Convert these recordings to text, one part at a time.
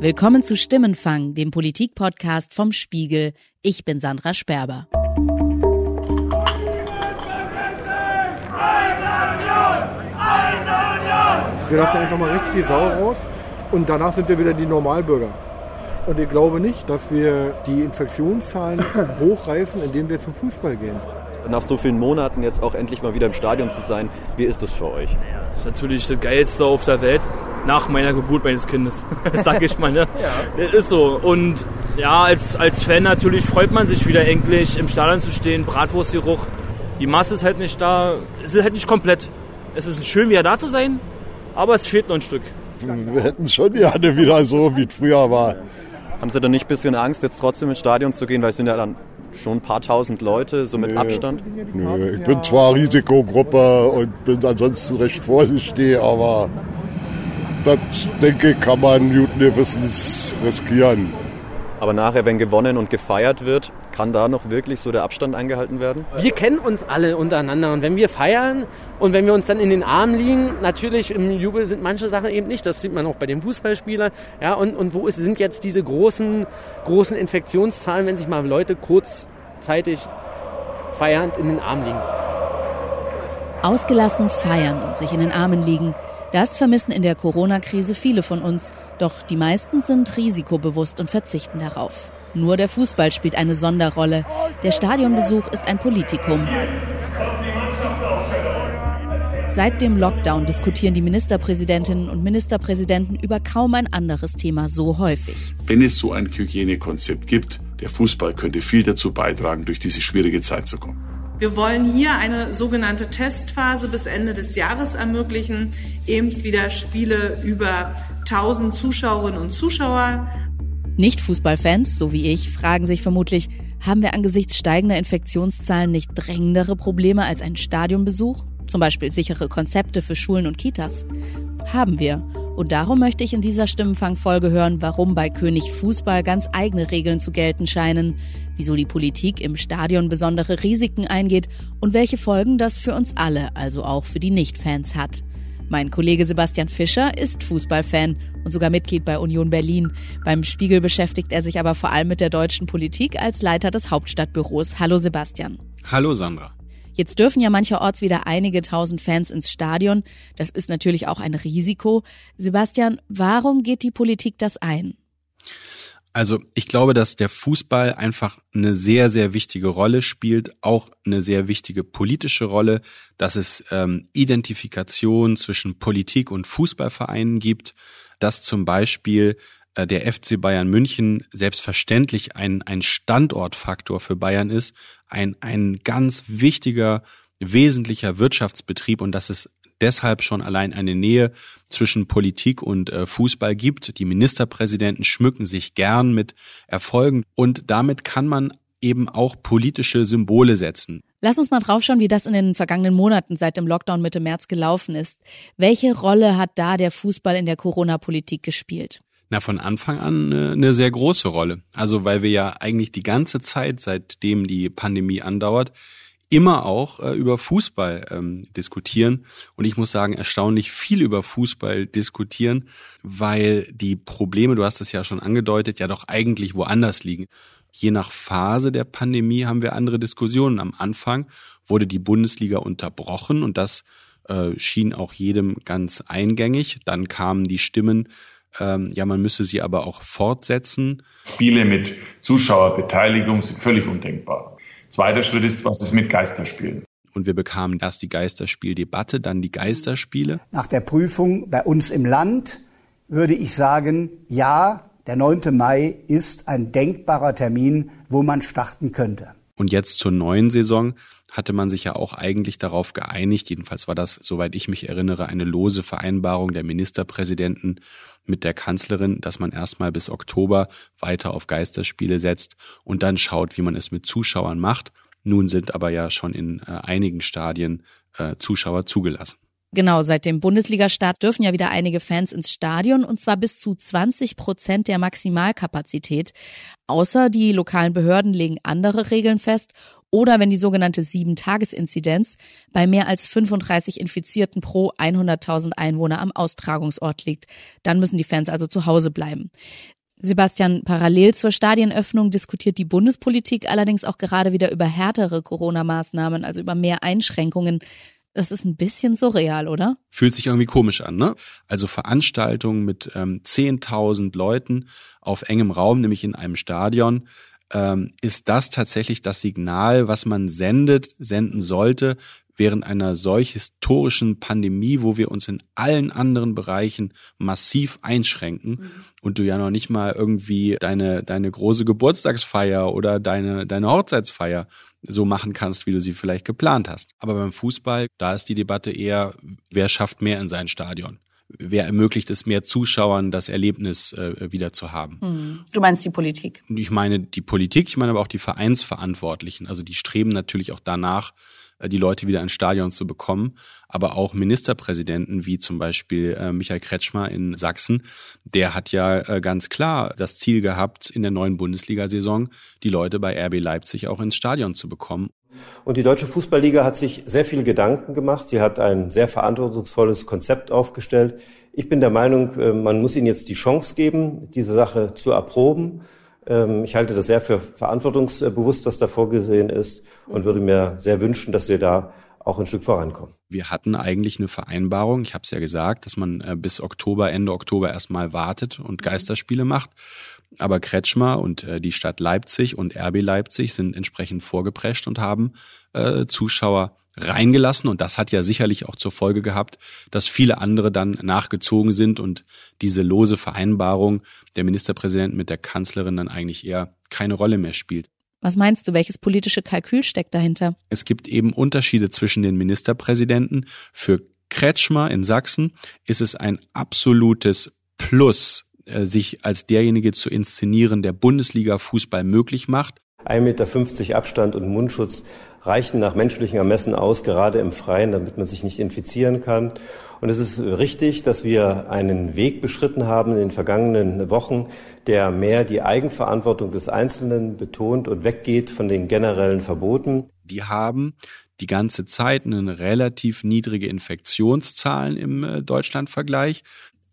Willkommen zu Stimmenfang, dem Politik-Podcast vom Spiegel. Ich bin Sandra Sperber. Wir lassen einfach mal richtig die Sau raus und danach sind wir wieder die Normalbürger. Und ich glaube nicht, dass wir die Infektionszahlen hochreißen, indem wir zum Fußball gehen. Nach so vielen Monaten jetzt auch endlich mal wieder im Stadion zu sein, wie ist das für euch? Das ist natürlich das Geilste auf der Welt nach meiner Geburt meines Kindes, sag ich mal. Ne? ja. Das ist so. Und ja, als, als Fan natürlich freut man sich wieder endlich im Stadion zu stehen, Bratwurstgeruch. Die Masse ist halt nicht da, es ist halt nicht komplett. Es ist schön, wieder da zu sein, aber es fehlt noch ein Stück. Wir hätten es schon gerne wieder so, wie es früher war. Haben Sie dann nicht ein bisschen Angst, jetzt trotzdem ins Stadion zu gehen, weil es sind ja dann schon ein paar tausend Leute, so mit Nö. Abstand? Nö, ich bin zwar Risikogruppe und bin ansonsten recht vorsichtig, aber das, denke ich, kann man guten Gewissens riskieren. Aber nachher, wenn gewonnen und gefeiert wird, kann da noch wirklich so der Abstand eingehalten werden? Wir kennen uns alle untereinander und wenn wir feiern und wenn wir uns dann in den Armen liegen, natürlich im Jubel sind manche Sachen eben nicht. Das sieht man auch bei den Fußballspielern. Ja, und, und wo ist, sind jetzt diese großen, großen Infektionszahlen, wenn sich mal Leute kurzzeitig feiernd in den Armen liegen? Ausgelassen feiern und sich in den Armen liegen. Das vermissen in der Corona-Krise viele von uns. Doch die meisten sind risikobewusst und verzichten darauf. Nur der Fußball spielt eine Sonderrolle. Der Stadionbesuch ist ein Politikum. Seit dem Lockdown diskutieren die Ministerpräsidentinnen und Ministerpräsidenten über kaum ein anderes Thema so häufig. Wenn es so ein Hygienekonzept gibt, der Fußball könnte viel dazu beitragen, durch diese schwierige Zeit zu kommen. Wir wollen hier eine sogenannte Testphase bis Ende des Jahres ermöglichen, eben wieder Spiele über 1000 Zuschauerinnen und Zuschauer. Nicht-Fußballfans, so wie ich, fragen sich vermutlich, haben wir angesichts steigender Infektionszahlen nicht drängendere Probleme als ein Stadionbesuch? Zum Beispiel sichere Konzepte für Schulen und Kitas? Haben wir. Und darum möchte ich in dieser Stimmenfang-Folge hören, warum bei König Fußball ganz eigene Regeln zu gelten scheinen, wieso die Politik im Stadion besondere Risiken eingeht und welche Folgen das für uns alle, also auch für die Nicht-Fans hat. Mein Kollege Sebastian Fischer ist Fußballfan und sogar Mitglied bei Union Berlin. Beim Spiegel beschäftigt er sich aber vor allem mit der deutschen Politik als Leiter des Hauptstadtbüros. Hallo Sebastian. Hallo Sandra. Jetzt dürfen ja mancherorts wieder einige tausend Fans ins Stadion. Das ist natürlich auch ein Risiko. Sebastian, warum geht die Politik das ein? Also ich glaube, dass der Fußball einfach eine sehr, sehr wichtige Rolle spielt, auch eine sehr wichtige politische Rolle, dass es ähm, Identifikation zwischen Politik und Fußballvereinen gibt, dass zum Beispiel der FC Bayern München selbstverständlich ein, ein Standortfaktor für Bayern ist, ein, ein ganz wichtiger, wesentlicher Wirtschaftsbetrieb und dass es deshalb schon allein eine Nähe zwischen Politik und äh, Fußball gibt. Die Ministerpräsidenten schmücken sich gern mit Erfolgen und damit kann man eben auch politische Symbole setzen. Lass uns mal draufschauen, wie das in den vergangenen Monaten seit dem Lockdown Mitte März gelaufen ist. Welche Rolle hat da der Fußball in der Corona-Politik gespielt? Na, von Anfang an eine, eine sehr große Rolle. Also weil wir ja eigentlich die ganze Zeit, seitdem die Pandemie andauert, immer auch äh, über Fußball ähm, diskutieren. Und ich muss sagen, erstaunlich viel über Fußball diskutieren, weil die Probleme, du hast es ja schon angedeutet, ja doch eigentlich woanders liegen. Je nach Phase der Pandemie haben wir andere Diskussionen. Am Anfang wurde die Bundesliga unterbrochen und das äh, schien auch jedem ganz eingängig. Dann kamen die Stimmen, ähm, ja, man müsse sie aber auch fortsetzen. Spiele mit Zuschauerbeteiligung sind völlig undenkbar. Zweiter Schritt ist, was ist mit Geisterspielen? Und wir bekamen erst die Geisterspieldebatte, dann die Geisterspiele. Nach der Prüfung bei uns im Land würde ich sagen, ja, der 9. Mai ist ein denkbarer Termin, wo man starten könnte. Und jetzt zur neuen Saison hatte man sich ja auch eigentlich darauf geeinigt, jedenfalls war das, soweit ich mich erinnere, eine lose Vereinbarung der Ministerpräsidenten mit der Kanzlerin, dass man erstmal bis Oktober weiter auf Geisterspiele setzt und dann schaut, wie man es mit Zuschauern macht. Nun sind aber ja schon in äh, einigen Stadien äh, Zuschauer zugelassen. Genau, seit dem Bundesliga-Start dürfen ja wieder einige Fans ins Stadion und zwar bis zu 20 Prozent der Maximalkapazität. Außer die lokalen Behörden legen andere Regeln fest oder wenn die sogenannte Sieben-Tages-Inzidenz bei mehr als 35 Infizierten pro 100.000 Einwohner am Austragungsort liegt. Dann müssen die Fans also zu Hause bleiben. Sebastian, parallel zur Stadienöffnung diskutiert die Bundespolitik allerdings auch gerade wieder über härtere Corona-Maßnahmen, also über mehr Einschränkungen. Das ist ein bisschen surreal, oder? Fühlt sich irgendwie komisch an, ne? Also Veranstaltungen mit ähm, 10.000 Leuten auf engem Raum, nämlich in einem Stadion, ähm, ist das tatsächlich das Signal, was man sendet, senden sollte, während einer solch historischen Pandemie, wo wir uns in allen anderen Bereichen massiv einschränken mhm. und du ja noch nicht mal irgendwie deine, deine große Geburtstagsfeier oder deine, deine Hochzeitsfeier so machen kannst, wie du sie vielleicht geplant hast. Aber beim Fußball, da ist die Debatte eher, wer schafft mehr in sein Stadion? Wer ermöglicht es mehr Zuschauern, das Erlebnis äh, wieder zu haben. Hm. Du meinst die Politik? Ich meine die Politik, ich meine aber auch die Vereinsverantwortlichen. Also die streben natürlich auch danach, äh, die Leute wieder ins Stadion zu bekommen. Aber auch Ministerpräsidenten wie zum Beispiel äh, Michael Kretschmer in Sachsen, der hat ja äh, ganz klar das Ziel gehabt, in der neuen Bundesliga-Saison die Leute bei RB Leipzig auch ins Stadion zu bekommen. Und die Deutsche Fußballliga hat sich sehr viele Gedanken gemacht. Sie hat ein sehr verantwortungsvolles Konzept aufgestellt. Ich bin der Meinung, äh, man muss ihnen jetzt die Chance geben, diese Sache zu erproben. Ähm, ich halte das sehr für verantwortungsbewusst, was da vorgesehen ist und würde mir sehr wünschen, dass wir da auch ein Stück vorankommen. Wir hatten eigentlich eine Vereinbarung, ich habe es ja gesagt, dass man äh, bis Oktober, Ende Oktober erstmal wartet und Geisterspiele macht. Aber Kretschmer und äh, die Stadt Leipzig und RB Leipzig sind entsprechend vorgeprescht und haben äh, Zuschauer reingelassen. Und das hat ja sicherlich auch zur Folge gehabt, dass viele andere dann nachgezogen sind und diese lose Vereinbarung der Ministerpräsident mit der Kanzlerin dann eigentlich eher keine Rolle mehr spielt. Was meinst du, welches politische Kalkül steckt dahinter? Es gibt eben Unterschiede zwischen den Ministerpräsidenten. Für Kretschmer in Sachsen ist es ein absolutes Plus, äh, sich als derjenige zu inszenieren, der Bundesliga-Fußball möglich macht. 1,50 Meter Abstand und Mundschutz reichen nach menschlichen Ermessen aus, gerade im Freien, damit man sich nicht infizieren kann. Und es ist richtig, dass wir einen Weg beschritten haben in den vergangenen Wochen, der mehr die Eigenverantwortung des Einzelnen betont und weggeht von den generellen Verboten. Die haben die ganze Zeit eine relativ niedrige Infektionszahlen im äh, Deutschlandvergleich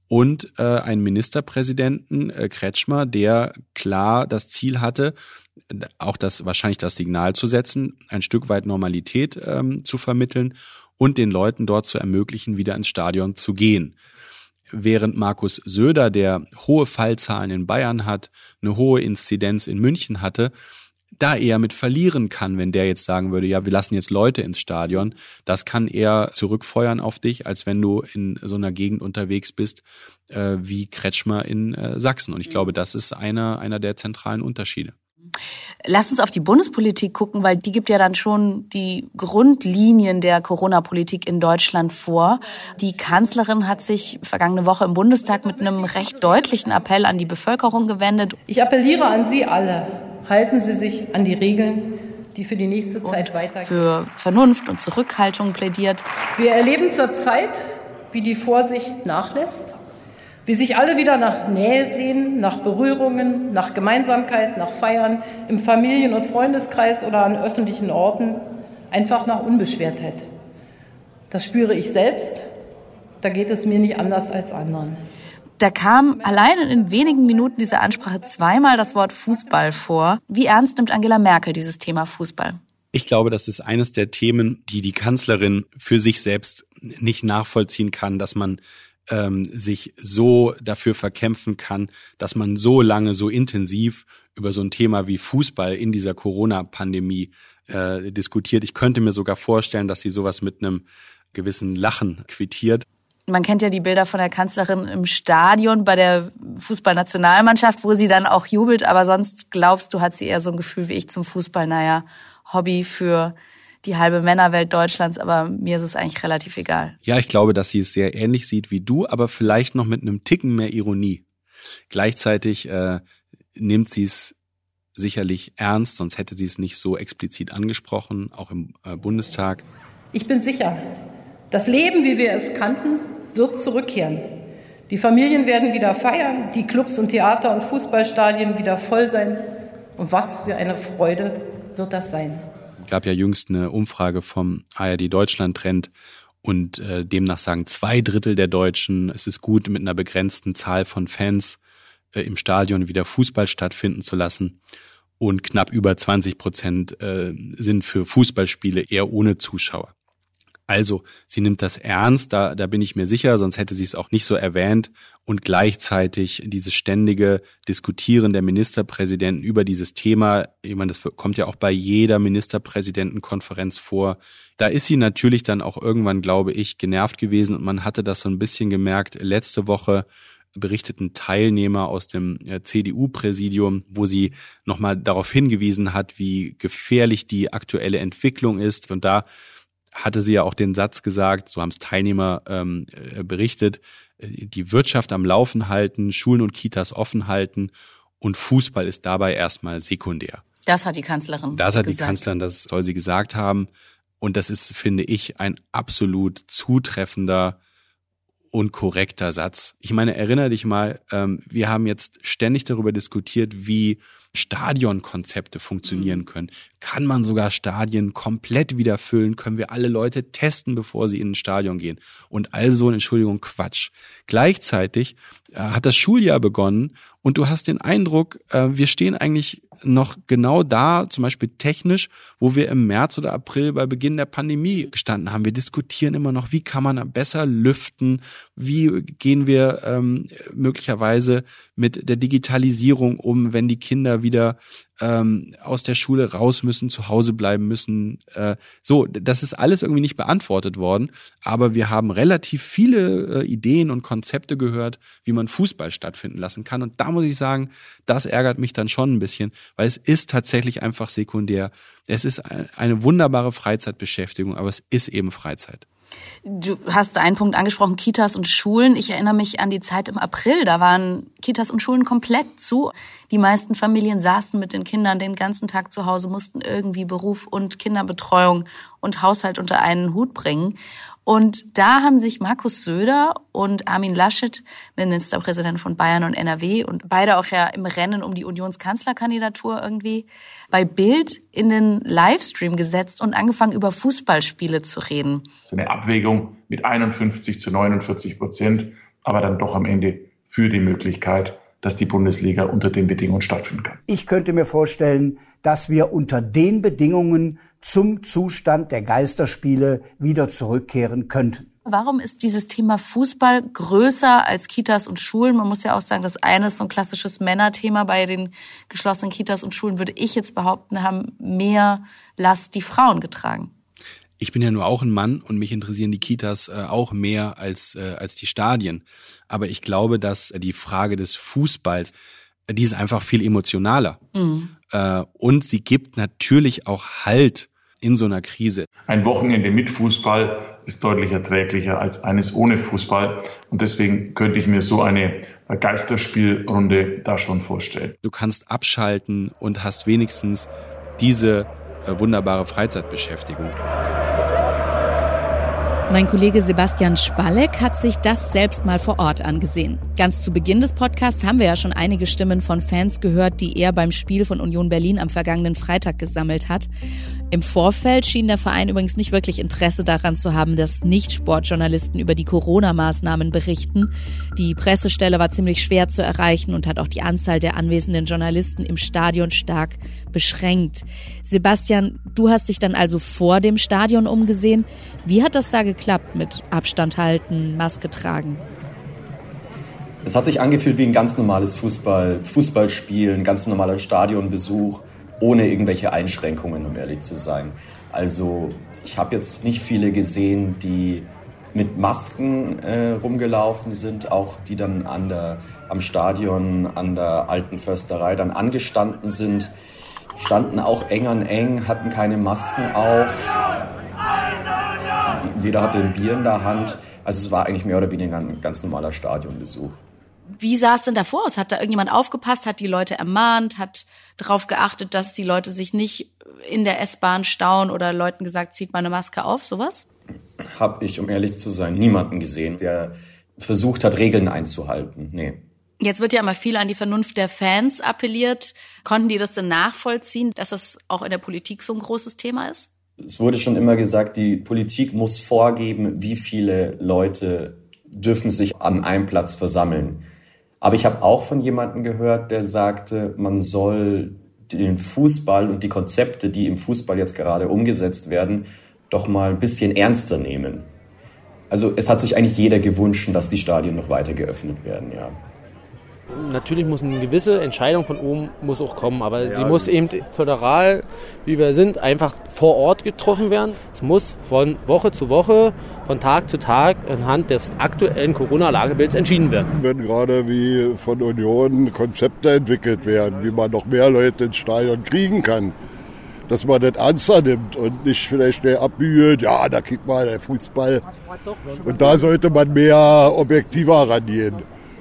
und äh, einen Ministerpräsidenten äh, Kretschmer, der klar das Ziel hatte, auch das wahrscheinlich das Signal zu setzen, ein Stück weit Normalität ähm, zu vermitteln und den Leuten dort zu ermöglichen, wieder ins Stadion zu gehen. Während Markus Söder, der hohe Fallzahlen in Bayern hat, eine hohe Inzidenz in München hatte, da eher mit verlieren kann, wenn der jetzt sagen würde, ja, wir lassen jetzt Leute ins Stadion, das kann eher zurückfeuern auf dich, als wenn du in so einer Gegend unterwegs bist äh, wie Kretschmer in äh, Sachsen. Und ich glaube, das ist einer, einer der zentralen Unterschiede. Lass uns auf die Bundespolitik gucken, weil die gibt ja dann schon die Grundlinien der Corona-Politik in Deutschland vor. Die Kanzlerin hat sich vergangene Woche im Bundestag mit einem recht deutlichen Appell an die Bevölkerung gewendet. Ich appelliere an Sie alle, halten Sie sich an die Regeln, die für die nächste Zeit weitergehen. Für Vernunft und Zurückhaltung plädiert. Wir erleben zurzeit, wie die Vorsicht nachlässt wie sich alle wieder nach Nähe sehen, nach Berührungen, nach Gemeinsamkeit, nach Feiern im Familien- und Freundeskreis oder an öffentlichen Orten, einfach nach Unbeschwertheit. Das spüre ich selbst, da geht es mir nicht anders als anderen. Da kam allein in wenigen Minuten dieser Ansprache zweimal das Wort Fußball vor. Wie ernst nimmt Angela Merkel dieses Thema Fußball? Ich glaube, das ist eines der Themen, die die Kanzlerin für sich selbst nicht nachvollziehen kann, dass man ähm, sich so dafür verkämpfen kann, dass man so lange, so intensiv über so ein Thema wie Fußball in dieser Corona-Pandemie äh, diskutiert. Ich könnte mir sogar vorstellen, dass sie sowas mit einem gewissen Lachen quittiert. Man kennt ja die Bilder von der Kanzlerin im Stadion bei der Fußballnationalmannschaft, wo sie dann auch jubelt, aber sonst glaubst du, hat sie eher so ein Gefühl wie ich zum Fußball, naja, Hobby für die halbe Männerwelt Deutschlands, aber mir ist es eigentlich relativ egal. Ja, ich glaube, dass sie es sehr ähnlich sieht wie du, aber vielleicht noch mit einem Ticken mehr Ironie. Gleichzeitig äh, nimmt sie es sicherlich ernst, sonst hätte sie es nicht so explizit angesprochen, auch im äh, Bundestag. Ich bin sicher, das Leben, wie wir es kannten, wird zurückkehren. Die Familien werden wieder feiern, die Clubs und Theater und Fußballstadien wieder voll sein. Und was für eine Freude wird das sein. gab ja jüngst eine Umfrage vom ARD Deutschland Trend und äh, demnach sagen zwei Drittel der Deutschen, es ist gut, mit einer begrenzten Zahl von Fans äh, im Stadion wieder Fußball stattfinden zu lassen. Und knapp über 20 Prozent äh, sind für Fußballspiele eher ohne Zuschauer. Also, sie nimmt das ernst, da, da bin ich mir sicher, sonst hätte sie es auch nicht so erwähnt. Und gleichzeitig dieses ständige Diskutieren der Ministerpräsidenten über dieses Thema, ich meine, das kommt ja auch bei jeder Ministerpräsidentenkonferenz vor. Da ist sie natürlich dann auch irgendwann, glaube ich, genervt gewesen und man hatte das so ein bisschen gemerkt. Letzte Woche berichteten Teilnehmer aus dem äh, CDU-Präsidium, wo sie nochmal darauf hingewiesen hat, wie gefährlich die aktuelle Entwicklung ist. Und da hatte sie ja auch den Satz gesagt, so haben es Teilnehmer ähm, äh, berichtet, äh, die Wirtschaft am Laufen halten, Schulen und Kitas offen halten und Fußball ist dabei erstmal sekundär. Das hat die Kanzlerin. Das hat gesagt. die Kanzlerin, das soll sie gesagt haben. Und das ist, finde ich, ein absolut zutreffender und korrekter Satz. Ich meine, erinnere dich mal, ähm, wir haben jetzt ständig darüber diskutiert, wie Stadionkonzepte funktionieren mhm. können. Kann man sogar Stadien komplett wieder füllen? Können wir alle Leute testen, bevor sie in ein Stadion gehen? Und also, Entschuldigung, Quatsch. Gleichzeitig äh, hat das Schuljahr begonnen und du hast den Eindruck, äh, wir stehen eigentlich noch genau da, zum Beispiel technisch, wo wir im März oder April bei Beginn der Pandemie gestanden haben. Wir diskutieren immer noch, wie kann man besser lüften, wie gehen wir ähm, möglicherweise mit der Digitalisierung um, wenn die Kinder wieder ähm, aus der Schule raus müssen, zu Hause bleiben müssen. Äh, so, das ist alles irgendwie nicht beantwortet worden, aber wir haben relativ viele äh, Ideen und Konzepte gehört, wie man Fußball stattfinden lassen kann. Und da muss ich sagen, das ärgert mich dann schon ein bisschen, weil es ist tatsächlich einfach sekundär. Es ist eine wunderbare Freizeitbeschäftigung, aber es ist eben Freizeit. Du hast einen Punkt angesprochen, Kitas und Schulen. Ich erinnere mich an die Zeit im April. Da waren Kitas und Schulen komplett zu. Die meisten Familien saßen mit den Kindern den ganzen Tag zu Hause, mussten irgendwie Beruf und Kinderbetreuung und Haushalt unter einen Hut bringen. Und da haben sich Markus Söder und Armin Laschet, Ministerpräsident von Bayern und NRW und beide auch ja im Rennen um die Unionskanzlerkandidatur irgendwie, bei Bild in den Livestream gesetzt und angefangen über Fußballspiele zu reden. Ist eine Abwägung mit 51 zu 49 Prozent, aber dann doch am Ende für die Möglichkeit, dass die Bundesliga unter den Bedingungen stattfinden kann. Ich könnte mir vorstellen, dass wir unter den Bedingungen zum Zustand der Geisterspiele wieder zurückkehren könnten. Warum ist dieses Thema Fußball größer als Kitas und Schulen? Man muss ja auch sagen, das eine ist so ein klassisches Männerthema. Bei den geschlossenen Kitas und Schulen würde ich jetzt behaupten, haben mehr Last die Frauen getragen. Ich bin ja nur auch ein Mann und mich interessieren die Kitas äh, auch mehr als, äh, als die Stadien. Aber ich glaube, dass die Frage des Fußballs, äh, die ist einfach viel emotionaler. Mhm. Äh, und sie gibt natürlich auch Halt in so einer Krise. Ein Wochenende mit Fußball ist deutlich erträglicher als eines ohne Fußball. Und deswegen könnte ich mir so eine Geisterspielrunde da schon vorstellen. Du kannst abschalten und hast wenigstens diese äh, wunderbare Freizeitbeschäftigung. Mein Kollege Sebastian Spalleck hat sich das selbst mal vor Ort angesehen. Ganz zu Beginn des Podcasts haben wir ja schon einige Stimmen von Fans gehört, die er beim Spiel von Union Berlin am vergangenen Freitag gesammelt hat. Im Vorfeld schien der Verein übrigens nicht wirklich Interesse daran zu haben, dass Nicht-Sportjournalisten über die Corona-Maßnahmen berichten. Die Pressestelle war ziemlich schwer zu erreichen und hat auch die Anzahl der anwesenden Journalisten im Stadion stark beschränkt. Sebastian, du hast dich dann also vor dem Stadion umgesehen. Wie hat das da geklappt mit Abstand halten, Maske tragen? Es hat sich angefühlt wie ein ganz normales Fußball, Fußballspiel, ein ganz normaler Stadionbesuch ohne irgendwelche Einschränkungen, um ehrlich zu sein. Also ich habe jetzt nicht viele gesehen, die mit Masken äh, rumgelaufen sind, auch die dann an der, am Stadion, an der alten Försterei dann angestanden sind, standen auch eng an eng, hatten keine Masken auf. Jeder hatte ein Bier in der Hand. Also es war eigentlich mehr oder weniger ein ganz normaler Stadionbesuch. Wie sah es denn davor aus? Hat da irgendjemand aufgepasst, hat die Leute ermahnt, hat darauf geachtet, dass die Leute sich nicht in der S-Bahn stauen oder Leuten gesagt, zieht mal eine Maske auf, sowas? Hab ich, um ehrlich zu sein, niemanden gesehen, der versucht hat, Regeln einzuhalten. Nee. Jetzt wird ja immer viel an die Vernunft der Fans appelliert. Konnten die das denn nachvollziehen, dass das auch in der Politik so ein großes Thema ist? Es wurde schon immer gesagt, die Politik muss vorgeben, wie viele Leute dürfen sich an einem Platz versammeln. Aber ich habe auch von jemandem gehört, der sagte, man soll den Fußball und die Konzepte, die im Fußball jetzt gerade umgesetzt werden, doch mal ein bisschen ernster nehmen. Also es hat sich eigentlich jeder gewünscht, dass die Stadien noch weiter geöffnet werden, ja. Natürlich muss eine gewisse Entscheidung von oben muss auch kommen, aber ja, sie muss eben föderal, wie wir sind, einfach vor Ort getroffen werden. Es muss von Woche zu Woche, von Tag zu Tag anhand des aktuellen Corona-Lagebilds entschieden werden. Wenn gerade wie von Union Konzepte entwickelt werden, wie man noch mehr Leute ins Stadion kriegen kann, dass man das ernster nimmt und nicht vielleicht schnell abbühlt, ja, da kriegt man der Fußball. Und da sollte man mehr objektiver rangehen.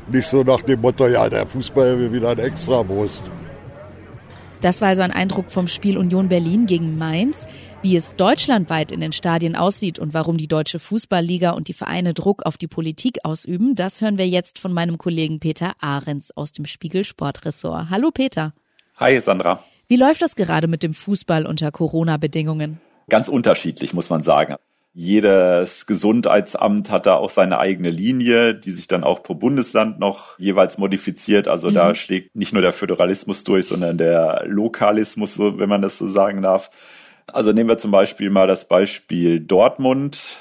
Nicht so nach dem Motto, ja, der Fußball will wieder ein Extrawurst. Das war also ein Eindruck vom Spiel Union Berlin gegen Mainz. Wie es deutschlandweit in den Stadien aussieht und warum die Deutsche Fußballliga und die Vereine Druck auf die Politik ausüben, das hören wir jetzt von meinem Kollegen Peter Ahrens aus dem Spiegel Sportressort. Hallo Peter. Hi Sandra. Wie läuft das gerade mit dem Fußball unter Corona-Bedingungen? Ganz unterschiedlich, muss man sagen. Jedes Gesundheitsamt hat da auch seine eigene Linie, die sich dann auch pro Bundesland noch jeweils modifiziert. Also mhm. da schlägt nicht nur der Föderalismus durch, sondern der Lokalismus, wenn man das so sagen darf. Also nehmen wir zum Beispiel mal das Beispiel Dortmund.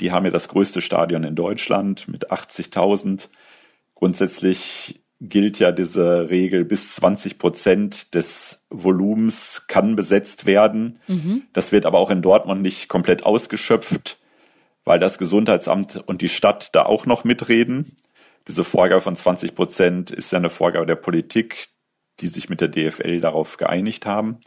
Die haben ja das größte Stadion in Deutschland mit 80.000. Grundsätzlich gilt ja diese Regel, bis 20 Prozent des Volumens kann besetzt werden. Mhm. Das wird aber auch in Dortmund nicht komplett ausgeschöpft, weil das Gesundheitsamt und die Stadt da auch noch mitreden. Diese Vorgabe von 20 Prozent ist ja eine Vorgabe der Politik, die sich mit der DFL darauf geeinigt haben.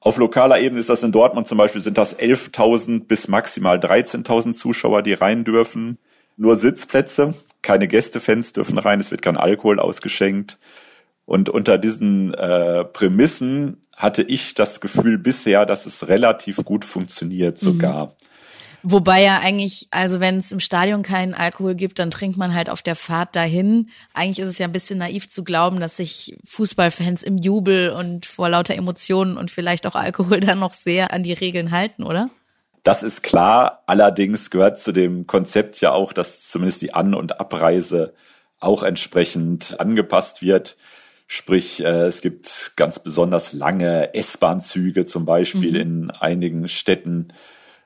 Auf lokaler Ebene ist das in Dortmund zum Beispiel, sind das 11.000 bis maximal 13.000 Zuschauer, die rein dürfen. Nur Sitzplätze keine Gästefans dürfen rein, es wird kein Alkohol ausgeschenkt. Und unter diesen äh, Prämissen hatte ich das Gefühl bisher, dass es relativ gut funktioniert sogar. Mhm. Wobei ja eigentlich, also wenn es im Stadion keinen Alkohol gibt, dann trinkt man halt auf der Fahrt dahin. Eigentlich ist es ja ein bisschen naiv zu glauben, dass sich Fußballfans im Jubel und vor lauter Emotionen und vielleicht auch Alkohol dann noch sehr an die Regeln halten, oder? Das ist klar. Allerdings gehört zu dem Konzept ja auch, dass zumindest die An- und Abreise auch entsprechend angepasst wird. Sprich, äh, es gibt ganz besonders lange S-Bahn-Züge zum Beispiel mhm. in einigen Städten.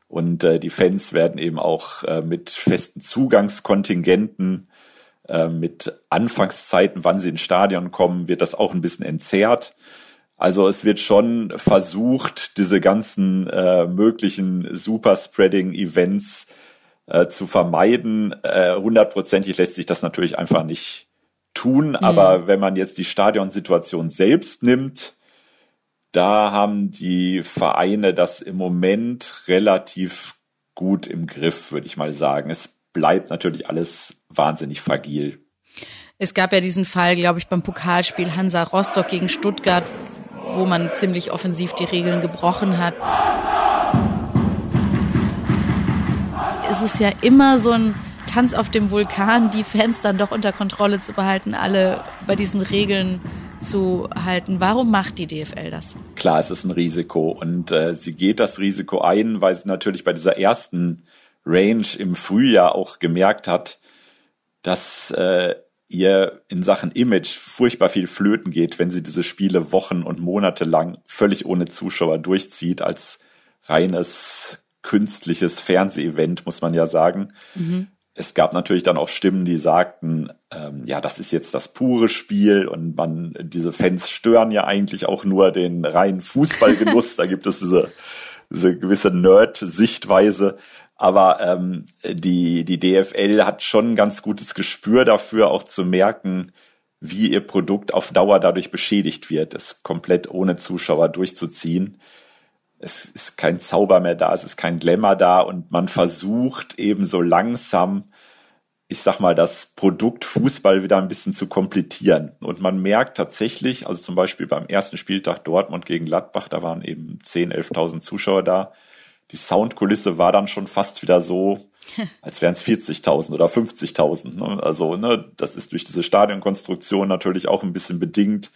Und äh, die Fans werden eben auch äh, mit festen Zugangskontingenten, mit Anfangszeiten, wann sie ins Stadion kommen, wird das auch ein bisschen entzerrt. Also es wird schon versucht, diese ganzen äh, möglichen Superspreading-Events äh, zu vermeiden. Äh, hundertprozentig lässt sich das natürlich einfach nicht tun. Mhm. Aber wenn man jetzt die Stadionsituation selbst nimmt, da haben die Vereine das im Moment relativ gut im Griff, würde ich mal sagen. Es bleibt natürlich alles wahnsinnig fragil. Es gab ja diesen Fall, glaube ich, beim Pokalspiel Hansa Rostock gegen Stuttgart, wo man ziemlich offensiv die Regeln gebrochen hat. Es ist ja immer so ein Tanz auf dem Vulkan, die Fans dann doch unter Kontrolle zu behalten, alle bei diesen Regeln zu halten. Warum macht die DFL das? Klar, es ist ein Risiko und äh, sie geht das Risiko ein, weil sie natürlich bei dieser ersten Range im Frühjahr auch gemerkt hat, dass äh, ihr in Sachen Image furchtbar viel flöten geht, wenn sie diese Spiele Wochen und Monate lang völlig ohne Zuschauer durchzieht, als reines künstliches Fernsehevent, muss man ja sagen. Mhm. Es gab natürlich dann auch Stimmen, die sagten, ähm, ja, das ist jetzt das pure Spiel und man, diese Fans stören ja eigentlich auch nur den reinen Fußballgenuss. da gibt es diese, diese gewisse Nerd-Sichtweise. Aber ähm, die, die DFL hat schon ein ganz gutes Gespür dafür, auch zu merken, wie ihr Produkt auf Dauer dadurch beschädigt wird, es komplett ohne Zuschauer durchzuziehen. Es ist kein Zauber mehr da, es ist kein Glamour da und man versucht eben so langsam, ich sag mal, das Produkt Fußball wieder ein bisschen zu komplettieren. Und man merkt tatsächlich, also zum Beispiel beim ersten Spieltag Dortmund gegen Gladbach, da waren eben 10.000, 11.000 Zuschauer da die Soundkulisse war dann schon fast wieder so, als wären es 40.000 oder 50.000. Ne? Also ne, das ist durch diese Stadionkonstruktion natürlich auch ein bisschen bedingt.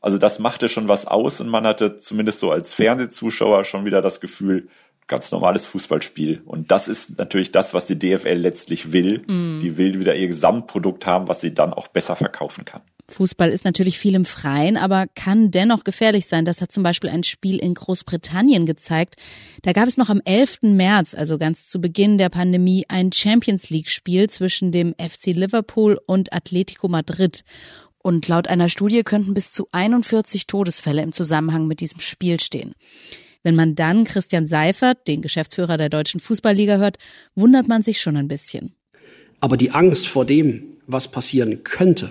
Also das machte schon was aus und man hatte zumindest so als Fernsehzuschauer schon wieder das Gefühl, ganz normales Fußballspiel. Und das ist natürlich das, was die DFL letztlich will. Mm. Die will wieder ihr Gesamtprodukt haben, was sie dann auch besser verkaufen kann. Fußball ist natürlich viel im Freien, aber kann dennoch gefährlich sein. Das hat zum Beispiel ein Spiel in Großbritannien gezeigt. Da gab es noch am 11. März, also ganz zu Beginn der Pandemie, ein Champions League-Spiel zwischen dem FC Liverpool und Atletico Madrid. Und laut einer Studie könnten bis zu 41 Todesfälle im Zusammenhang mit diesem Spiel stehen. Wenn man dann Christian Seifert, den Geschäftsführer der Deutschen Fußballliga, hört, wundert man sich schon ein bisschen. Aber die Angst vor dem, was passieren könnte,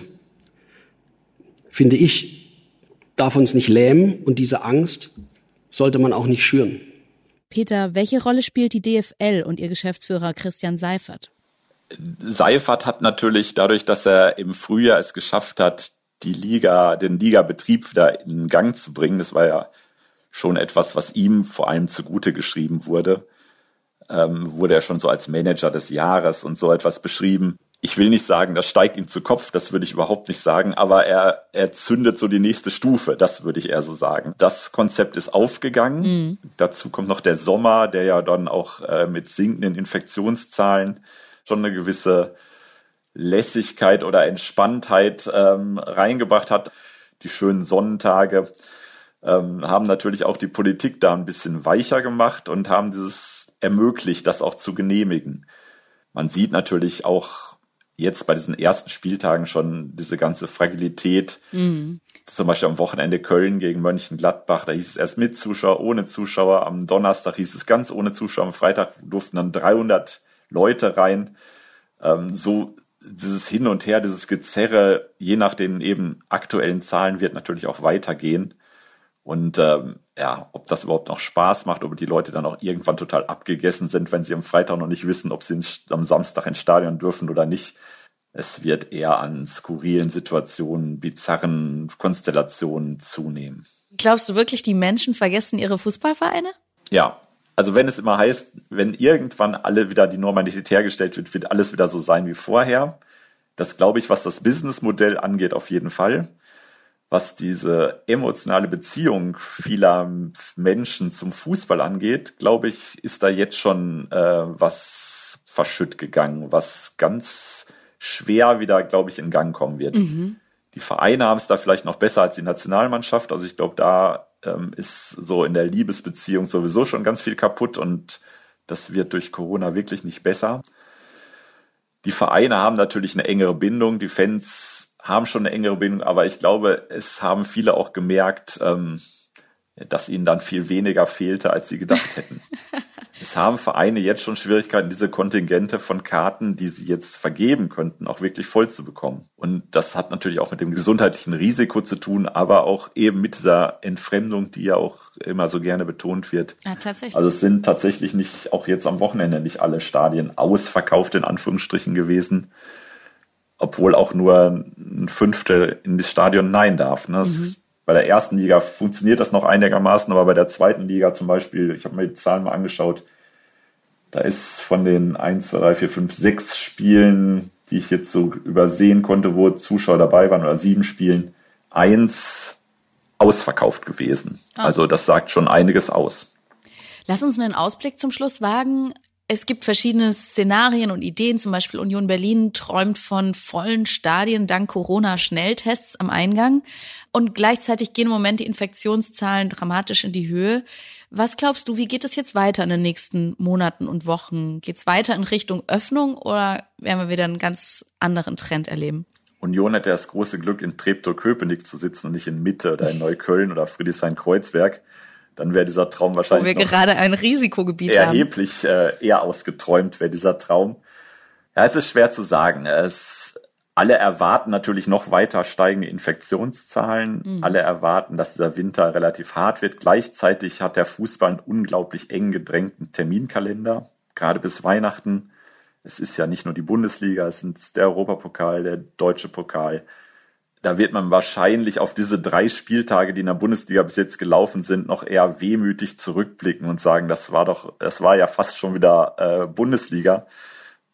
finde ich, darf uns nicht lähmen und diese Angst sollte man auch nicht schüren. Peter, welche Rolle spielt die DFL und ihr Geschäftsführer Christian Seifert? Seifert hat natürlich dadurch, dass er im Frühjahr es geschafft hat, die Liga, den Ligabetrieb wieder in Gang zu bringen. Das war ja schon etwas, was ihm vor allem zugute geschrieben wurde. Ähm, wurde er schon so als Manager des Jahres und so etwas beschrieben ich will nicht sagen, das steigt ihm zu Kopf, das würde ich überhaupt nicht sagen, aber er, er zündet so die nächste Stufe, das würde ich eher so sagen. Das Konzept ist aufgegangen. Mhm. Dazu kommt noch der Sommer, der ja dann auch äh, mit sinkenden Infektionszahlen schon eine gewisse Lässigkeit oder Entspanntheit ähm, reingebracht hat. Die schönen Sonnentage ähm, haben natürlich auch die Politik da ein bisschen weicher gemacht und haben dieses ermöglicht, das auch zu genehmigen. Man sieht natürlich auch jetzt bei diesen ersten Spieltagen schon diese ganze Fragilität. Mhm. Zum Beispiel am Wochenende Köln gegen Mönchengladbach, da hieß es erst mit Zuschauer, ohne Zuschauer. Am Donnerstag hieß es ganz ohne Zuschauer. Am Freitag durften dann 300 Leute rein. Ähm, so dieses Hin und Her, dieses Gezerre, je nach den eben aktuellen Zahlen wird natürlich auch weitergehen. Und ähm, ja, ob das überhaupt noch Spaß macht, ob die Leute dann auch irgendwann total abgegessen sind, wenn sie am Freitag noch nicht wissen, ob sie am Samstag ins Stadion dürfen oder nicht. Es wird eher an skurrilen Situationen, bizarren Konstellationen zunehmen. Glaubst du wirklich, die Menschen vergessen ihre Fußballvereine? Ja. Also wenn es immer heißt, wenn irgendwann alle wieder die Normalität hergestellt wird, wird alles wieder so sein wie vorher. Das glaube ich, was das Businessmodell angeht, auf jeden Fall was diese emotionale Beziehung vieler Menschen zum Fußball angeht, glaube ich, ist da jetzt schon äh, was verschütt gegangen, was ganz schwer wieder, glaube ich, in Gang kommen wird. Mhm. Die Vereine haben es da vielleicht noch besser als die Nationalmannschaft. Also ich glaube, da ähm, ist so in der Liebesbeziehung sowieso schon ganz viel kaputt und das wird durch Corona wirklich nicht besser. Die Vereine haben natürlich eine engere Bindung. Die Fans haben schon eine engere Bindung, aber ich glaube, es haben viele auch gemerkt, ähm, dass ihnen dann viel weniger fehlte, als sie gedacht hätten. es haben Vereine jetzt schon Schwierigkeiten, diese Kontingente von Karten, die sie jetzt vergeben könnten, auch wirklich voll zu bekommen. Und das hat natürlich auch mit dem gesundheitlichen Risiko zu tun, aber auch eben mit dieser Entfremdung, die ja auch immer so gerne betont wird. Ja, tatsächlich. Also es sind tatsächlich nicht, auch jetzt am Wochenende nicht alle Stadien ausverkauft in Anführungsstrichen gewesen obwohl auch nur ein Fünftel in das Stadion Nein darf. Ne? Mhm. Bei der ersten Liga funktioniert das noch einigermaßen, aber bei der zweiten Liga zum Beispiel, ich habe mir die Zahlen mal angeschaut, da ist von den 1, 2, 3, 4, 5, 6 Spielen, die ich jetzt so übersehen konnte, wo Zuschauer dabei waren, oder sieben Spielen, eins ausverkauft gewesen. Oh. Also das sagt schon einiges aus. Lass uns einen Ausblick zum Schluss wagen. Es gibt verschiedene Szenarien und Ideen. Zum Beispiel Union Berlin träumt von vollen Stadien dank Corona-Schnelltests am Eingang. Und gleichzeitig gehen im Moment die Infektionszahlen dramatisch in die Höhe. Was glaubst du, wie geht es jetzt weiter in den nächsten Monaten und Wochen? Geht es weiter in Richtung Öffnung oder werden wir wieder einen ganz anderen Trend erleben? Union hat ja das große Glück, in Treptow-Köpenick zu sitzen und nicht in Mitte oder in Neukölln oder Friedrichshain-Kreuzberg dann wäre dieser Traum wahrscheinlich. Wo wir gerade ein Risikogebiet erheblich, haben. Erheblich äh, eher ausgeträumt wäre dieser Traum. Ja, es ist schwer zu sagen. Es, alle erwarten natürlich noch weiter steigende Infektionszahlen. Mhm. Alle erwarten, dass dieser Winter relativ hart wird. Gleichzeitig hat der Fußball einen unglaublich eng gedrängten Terminkalender, gerade bis Weihnachten. Es ist ja nicht nur die Bundesliga, es sind der Europapokal, der deutsche Pokal. Da wird man wahrscheinlich auf diese drei Spieltage, die in der Bundesliga bis jetzt gelaufen sind, noch eher wehmütig zurückblicken und sagen, das war doch, das war ja fast schon wieder äh, Bundesliga.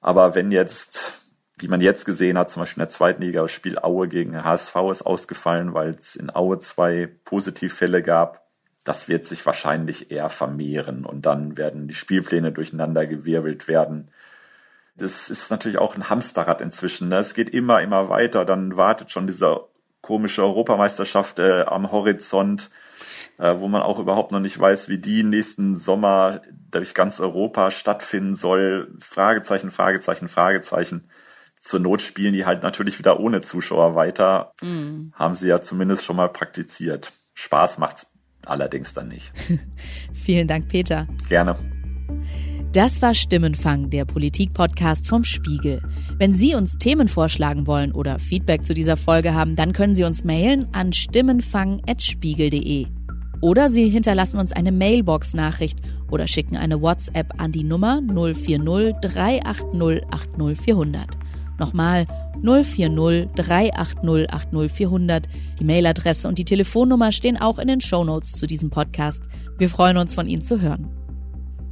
Aber wenn jetzt, wie man jetzt gesehen hat, zum Beispiel in der zweiten Liga, das Spiel Aue gegen HSV ist ausgefallen, weil es in Aue zwei Positivfälle gab, das wird sich wahrscheinlich eher vermehren und dann werden die Spielpläne durcheinander gewirbelt werden. Das ist natürlich auch ein Hamsterrad inzwischen. Ne? Es geht immer, immer weiter. Dann wartet schon diese komische Europameisterschaft äh, am Horizont, äh, wo man auch überhaupt noch nicht weiß, wie die nächsten Sommer durch ganz Europa stattfinden soll. Fragezeichen, Fragezeichen, Fragezeichen. Zur Not spielen die halt natürlich wieder ohne Zuschauer weiter. Mhm. Haben sie ja zumindest schon mal praktiziert. Spaß macht's allerdings dann nicht. Vielen Dank, Peter. Gerne. Das war Stimmenfang, der Politik-Podcast vom Spiegel. Wenn Sie uns Themen vorschlagen wollen oder Feedback zu dieser Folge haben, dann können Sie uns mailen an stimmenfang.spiegel.de. Oder Sie hinterlassen uns eine Mailbox-Nachricht oder schicken eine WhatsApp an die Nummer 040 380 80400. Nochmal 040 380 80400. Die Mailadresse und die Telefonnummer stehen auch in den Shownotes zu diesem Podcast. Wir freuen uns, von Ihnen zu hören.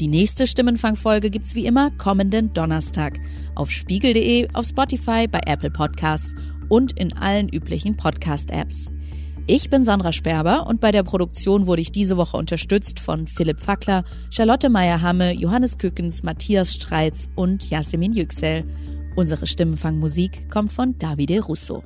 Die nächste Stimmenfangfolge gibt's wie immer kommenden Donnerstag auf spiegel.de, auf Spotify, bei Apple Podcasts und in allen üblichen Podcast-Apps. Ich bin Sandra Sperber und bei der Produktion wurde ich diese Woche unterstützt von Philipp Fackler, Charlotte Meyer-Hamme, Johannes Kückens, Matthias Streitz und Yasemin Yüksel. Unsere Stimmenfangmusik kommt von Davide Russo.